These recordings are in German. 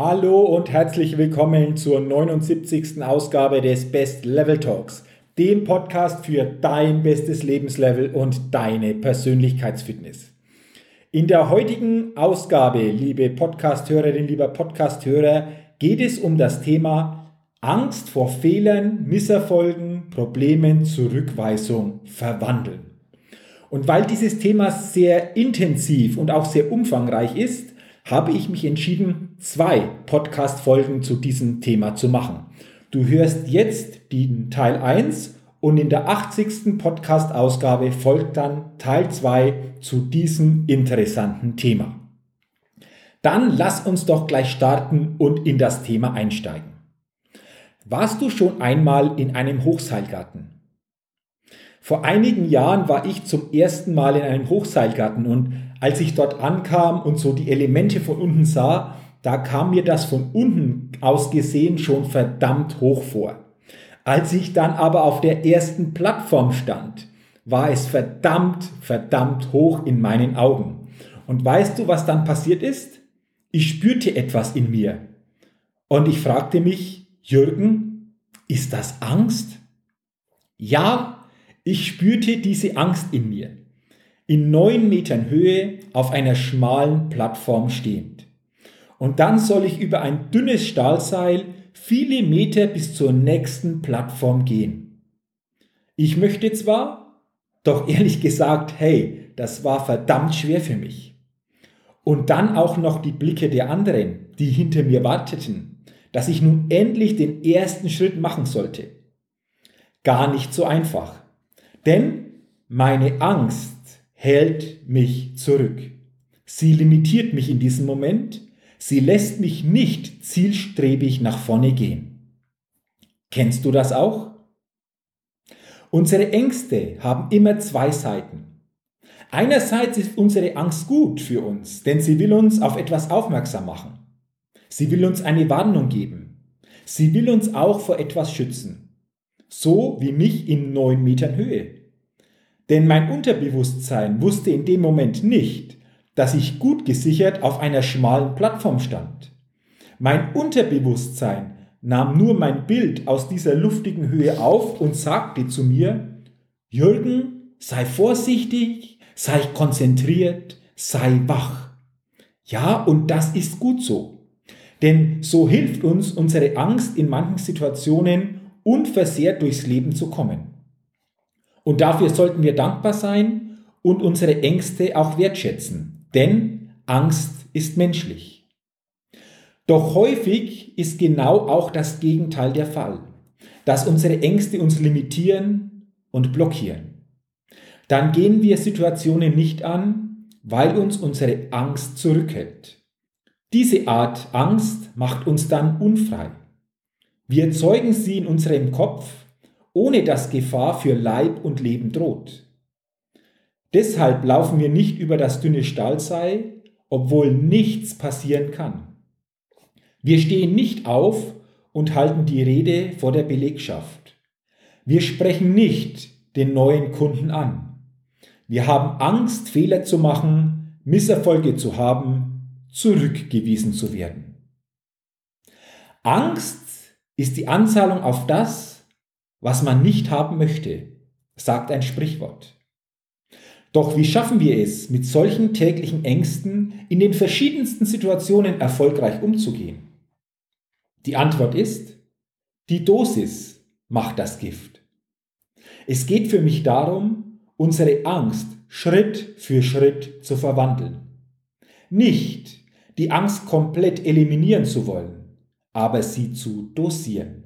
Hallo und herzlich willkommen zur 79. Ausgabe des Best Level Talks, dem Podcast für dein bestes Lebenslevel und deine Persönlichkeitsfitness. In der heutigen Ausgabe, liebe Podcasthörerin, lieber Podcasthörer, geht es um das Thema Angst vor Fehlern, Misserfolgen, Problemen, Zurückweisung, Verwandeln. Und weil dieses Thema sehr intensiv und auch sehr umfangreich ist, habe ich mich entschieden, zwei Podcast-Folgen zu diesem Thema zu machen. Du hörst jetzt den Teil 1 und in der 80. Podcast-Ausgabe folgt dann Teil 2 zu diesem interessanten Thema. Dann lass uns doch gleich starten und in das Thema einsteigen. Warst du schon einmal in einem Hochseilgarten? Vor einigen Jahren war ich zum ersten Mal in einem Hochseilgarten und als ich dort ankam und so die Elemente von unten sah, da kam mir das von unten aus gesehen schon verdammt hoch vor. Als ich dann aber auf der ersten Plattform stand, war es verdammt, verdammt hoch in meinen Augen. Und weißt du, was dann passiert ist? Ich spürte etwas in mir. Und ich fragte mich, Jürgen, ist das Angst? Ja, ich spürte diese Angst in mir in neun Metern Höhe auf einer schmalen Plattform stehend. Und dann soll ich über ein dünnes Stahlseil viele Meter bis zur nächsten Plattform gehen. Ich möchte zwar, doch ehrlich gesagt, hey, das war verdammt schwer für mich. Und dann auch noch die Blicke der anderen, die hinter mir warteten, dass ich nun endlich den ersten Schritt machen sollte. Gar nicht so einfach. Denn meine Angst hält mich zurück. Sie limitiert mich in diesem Moment. Sie lässt mich nicht zielstrebig nach vorne gehen. Kennst du das auch? Unsere Ängste haben immer zwei Seiten. Einerseits ist unsere Angst gut für uns, denn sie will uns auf etwas aufmerksam machen. Sie will uns eine Warnung geben. Sie will uns auch vor etwas schützen. So wie mich in neun Metern Höhe. Denn mein Unterbewusstsein wusste in dem Moment nicht, dass ich gut gesichert auf einer schmalen Plattform stand. Mein Unterbewusstsein nahm nur mein Bild aus dieser luftigen Höhe auf und sagte zu mir, Jürgen, sei vorsichtig, sei konzentriert, sei wach. Ja, und das ist gut so. Denn so hilft uns unsere Angst in manchen Situationen unversehrt durchs Leben zu kommen. Und dafür sollten wir dankbar sein und unsere Ängste auch wertschätzen, denn Angst ist menschlich. Doch häufig ist genau auch das Gegenteil der Fall, dass unsere Ängste uns limitieren und blockieren. Dann gehen wir Situationen nicht an, weil uns unsere Angst zurückhält. Diese Art Angst macht uns dann unfrei. Wir erzeugen sie in unserem Kopf ohne dass Gefahr für Leib und Leben droht. Deshalb laufen wir nicht über das dünne Stahlseil, obwohl nichts passieren kann. Wir stehen nicht auf und halten die Rede vor der Belegschaft. Wir sprechen nicht den neuen Kunden an. Wir haben Angst, Fehler zu machen, Misserfolge zu haben, zurückgewiesen zu werden. Angst ist die Anzahlung auf das, was man nicht haben möchte, sagt ein Sprichwort. Doch wie schaffen wir es, mit solchen täglichen Ängsten in den verschiedensten Situationen erfolgreich umzugehen? Die Antwort ist, die Dosis macht das Gift. Es geht für mich darum, unsere Angst Schritt für Schritt zu verwandeln. Nicht die Angst komplett eliminieren zu wollen, aber sie zu dosieren.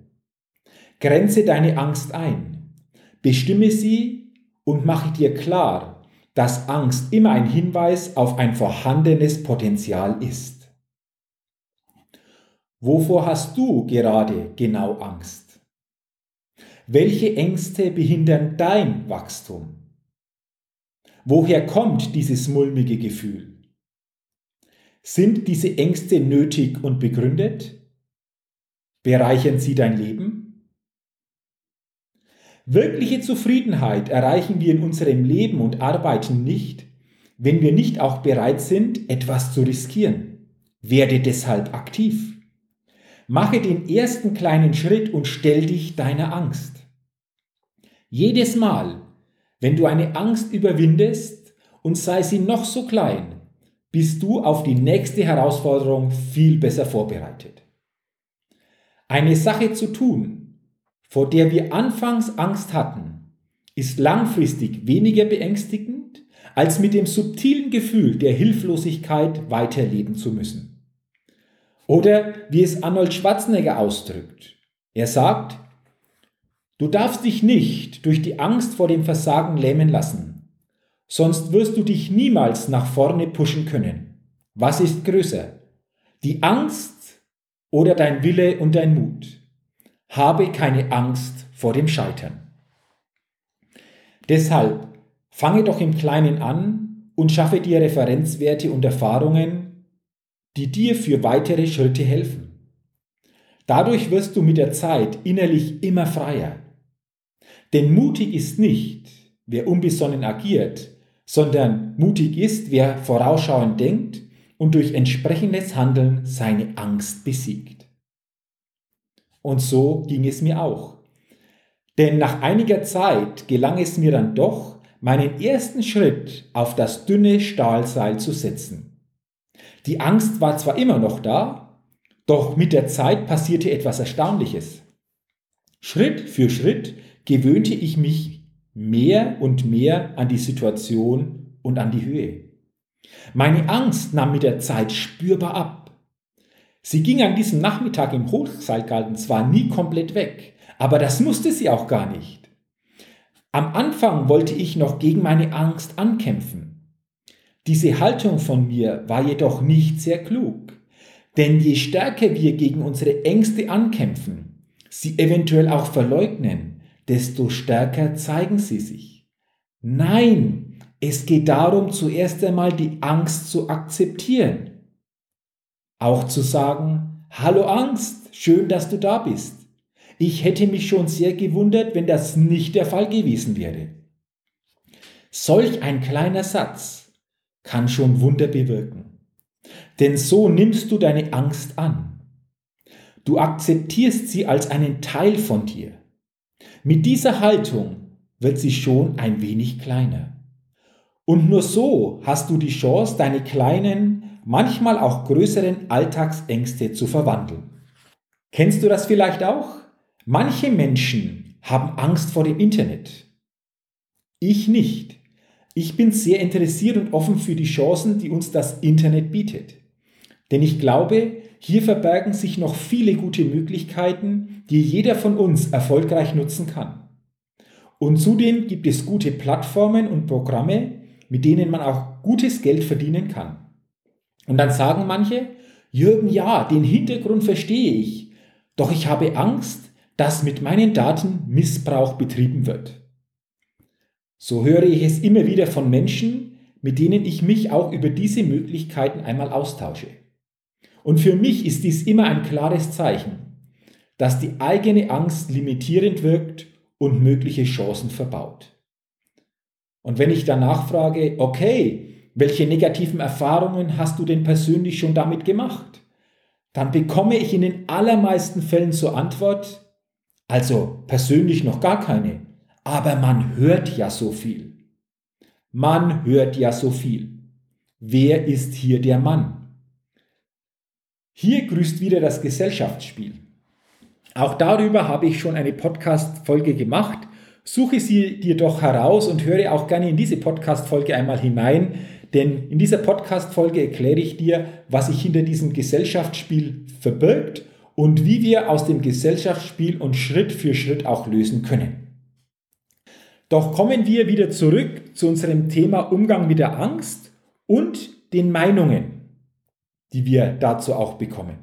Grenze deine Angst ein. Bestimme sie und mache dir klar, dass Angst immer ein Hinweis auf ein vorhandenes Potenzial ist. Wovor hast du gerade genau Angst? Welche Ängste behindern dein Wachstum? Woher kommt dieses mulmige Gefühl? Sind diese Ängste nötig und begründet? Bereichern sie dein Leben? Wirkliche Zufriedenheit erreichen wir in unserem Leben und Arbeiten nicht, wenn wir nicht auch bereit sind, etwas zu riskieren. Werde deshalb aktiv. Mache den ersten kleinen Schritt und stell dich deiner Angst. Jedes Mal, wenn du eine Angst überwindest und sei sie noch so klein, bist du auf die nächste Herausforderung viel besser vorbereitet. Eine Sache zu tun, vor der wir anfangs Angst hatten, ist langfristig weniger beängstigend, als mit dem subtilen Gefühl der Hilflosigkeit weiterleben zu müssen. Oder wie es Arnold Schwarzenegger ausdrückt. Er sagt, du darfst dich nicht durch die Angst vor dem Versagen lähmen lassen, sonst wirst du dich niemals nach vorne pushen können. Was ist größer? Die Angst oder dein Wille und dein Mut. Habe keine Angst vor dem Scheitern. Deshalb fange doch im Kleinen an und schaffe dir Referenzwerte und Erfahrungen, die dir für weitere Schritte helfen. Dadurch wirst du mit der Zeit innerlich immer freier. Denn mutig ist nicht, wer unbesonnen agiert, sondern mutig ist, wer vorausschauend denkt und durch entsprechendes Handeln seine Angst besiegt. Und so ging es mir auch. Denn nach einiger Zeit gelang es mir dann doch, meinen ersten Schritt auf das dünne Stahlseil zu setzen. Die Angst war zwar immer noch da, doch mit der Zeit passierte etwas Erstaunliches. Schritt für Schritt gewöhnte ich mich mehr und mehr an die Situation und an die Höhe. Meine Angst nahm mit der Zeit spürbar ab. Sie ging an diesem Nachmittag im Hochseilgarten zwar nie komplett weg, aber das musste sie auch gar nicht. Am Anfang wollte ich noch gegen meine Angst ankämpfen. Diese Haltung von mir war jedoch nicht sehr klug, denn je stärker wir gegen unsere Ängste ankämpfen, sie eventuell auch verleugnen, desto stärker zeigen sie sich. Nein, es geht darum, zuerst einmal die Angst zu akzeptieren. Auch zu sagen, hallo Angst, schön, dass du da bist. Ich hätte mich schon sehr gewundert, wenn das nicht der Fall gewesen wäre. Solch ein kleiner Satz kann schon Wunder bewirken. Denn so nimmst du deine Angst an. Du akzeptierst sie als einen Teil von dir. Mit dieser Haltung wird sie schon ein wenig kleiner. Und nur so hast du die Chance, deine kleinen, manchmal auch größeren Alltagsängste zu verwandeln. Kennst du das vielleicht auch? Manche Menschen haben Angst vor dem Internet. Ich nicht. Ich bin sehr interessiert und offen für die Chancen, die uns das Internet bietet. Denn ich glaube, hier verbergen sich noch viele gute Möglichkeiten, die jeder von uns erfolgreich nutzen kann. Und zudem gibt es gute Plattformen und Programme, mit denen man auch gutes Geld verdienen kann. Und dann sagen manche, Jürgen, ja, den Hintergrund verstehe ich, doch ich habe Angst, dass mit meinen Daten Missbrauch betrieben wird. So höre ich es immer wieder von Menschen, mit denen ich mich auch über diese Möglichkeiten einmal austausche. Und für mich ist dies immer ein klares Zeichen, dass die eigene Angst limitierend wirkt und mögliche Chancen verbaut. Und wenn ich danach frage, okay, welche negativen Erfahrungen hast du denn persönlich schon damit gemacht? Dann bekomme ich in den allermeisten Fällen zur Antwort, also persönlich noch gar keine, aber man hört ja so viel. Man hört ja so viel. Wer ist hier der Mann? Hier grüßt wieder das Gesellschaftsspiel. Auch darüber habe ich schon eine Podcast-Folge gemacht. Suche sie dir doch heraus und höre auch gerne in diese Podcast-Folge einmal hinein, denn in dieser Podcast-Folge erkläre ich dir, was sich hinter diesem Gesellschaftsspiel verbirgt und wie wir aus dem Gesellschaftsspiel und Schritt für Schritt auch lösen können. Doch kommen wir wieder zurück zu unserem Thema Umgang mit der Angst und den Meinungen, die wir dazu auch bekommen.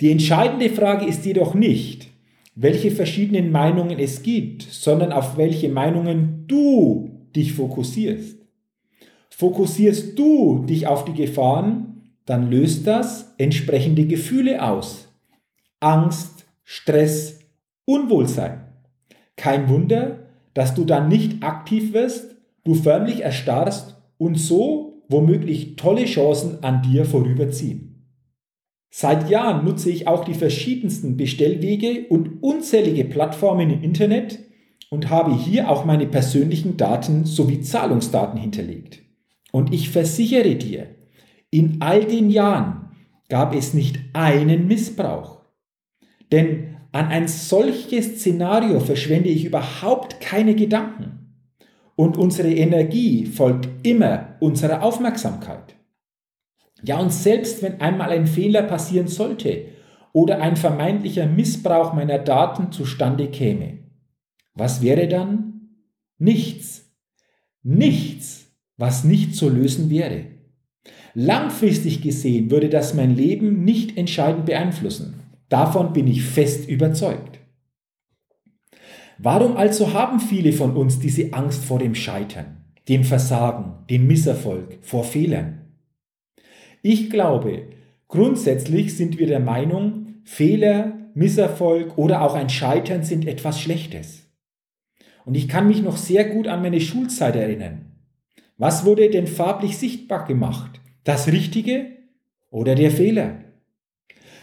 Die entscheidende Frage ist jedoch nicht, welche verschiedenen Meinungen es gibt, sondern auf welche Meinungen du dich fokussierst. Fokussierst du dich auf die Gefahren, dann löst das entsprechende Gefühle aus. Angst, Stress, Unwohlsein. Kein Wunder, dass du dann nicht aktiv wirst, du förmlich erstarrst und so womöglich tolle Chancen an dir vorüberziehen. Seit Jahren nutze ich auch die verschiedensten Bestellwege und unzählige Plattformen im Internet und habe hier auch meine persönlichen Daten sowie Zahlungsdaten hinterlegt. Und ich versichere dir, in all den Jahren gab es nicht einen Missbrauch. Denn an ein solches Szenario verschwende ich überhaupt keine Gedanken. Und unsere Energie folgt immer unserer Aufmerksamkeit. Ja, und selbst wenn einmal ein Fehler passieren sollte oder ein vermeintlicher Missbrauch meiner Daten zustande käme, was wäre dann? Nichts. Nichts, was nicht zu lösen wäre. Langfristig gesehen würde das mein Leben nicht entscheidend beeinflussen. Davon bin ich fest überzeugt. Warum also haben viele von uns diese Angst vor dem Scheitern, dem Versagen, dem Misserfolg, vor Fehlern? Ich glaube, grundsätzlich sind wir der Meinung, Fehler, Misserfolg oder auch ein Scheitern sind etwas Schlechtes. Und ich kann mich noch sehr gut an meine Schulzeit erinnern. Was wurde denn farblich sichtbar gemacht? Das Richtige oder der Fehler?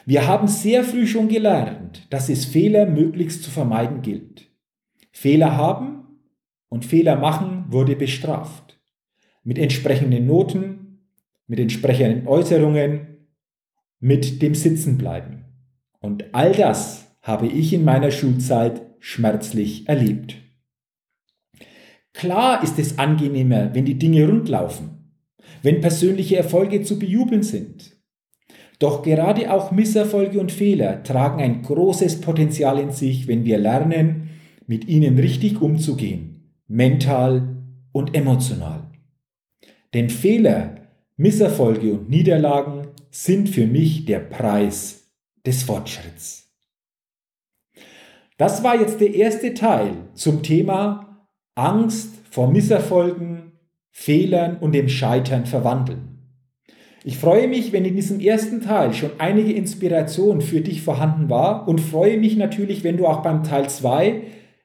Wir haben sehr früh schon gelernt, dass es Fehler möglichst zu vermeiden gilt. Fehler haben und Fehler machen wurde bestraft. Mit entsprechenden Noten, mit entsprechenden Äußerungen, mit dem Sitzenbleiben. Und all das habe ich in meiner Schulzeit schmerzlich erlebt. Klar ist es angenehmer, wenn die Dinge rundlaufen, wenn persönliche Erfolge zu bejubeln sind. Doch gerade auch Misserfolge und Fehler tragen ein großes Potenzial in sich, wenn wir lernen, mit ihnen richtig umzugehen, mental und emotional. Denn Fehler Misserfolge und Niederlagen sind für mich der Preis des Fortschritts. Das war jetzt der erste Teil zum Thema Angst vor Misserfolgen, Fehlern und dem Scheitern verwandeln. Ich freue mich, wenn in diesem ersten Teil schon einige Inspiration für dich vorhanden war und freue mich natürlich, wenn du auch beim Teil 2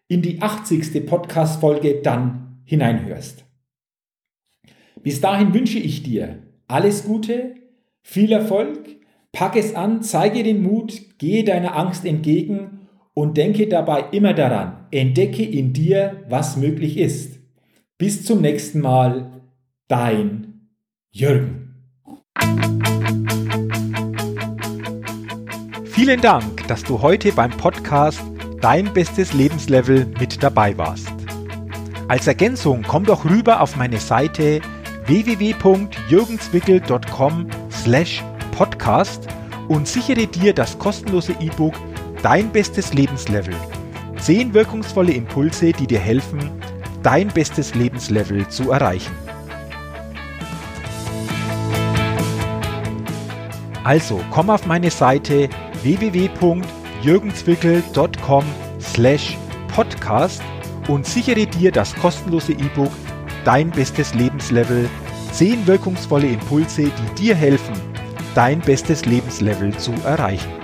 in die 80. Podcast-Folge dann hineinhörst. Bis dahin wünsche ich dir alles Gute, viel Erfolg, pack es an, zeige den Mut, gehe deiner Angst entgegen und denke dabei immer daran, entdecke in dir, was möglich ist. Bis zum nächsten Mal, dein Jürgen. Vielen Dank, dass du heute beim Podcast Dein bestes Lebenslevel mit dabei warst. Als Ergänzung komm doch rüber auf meine Seite www.jürgenswickel.com slash podcast und sichere dir das kostenlose E-Book Dein bestes Lebenslevel. Zehn wirkungsvolle Impulse, die dir helfen, dein bestes Lebenslevel zu erreichen. Also komm auf meine Seite www.jürgenswickel.com slash podcast und sichere dir das kostenlose E-Book Dein bestes Lebenslevel, 10 wirkungsvolle Impulse, die dir helfen, dein bestes Lebenslevel zu erreichen.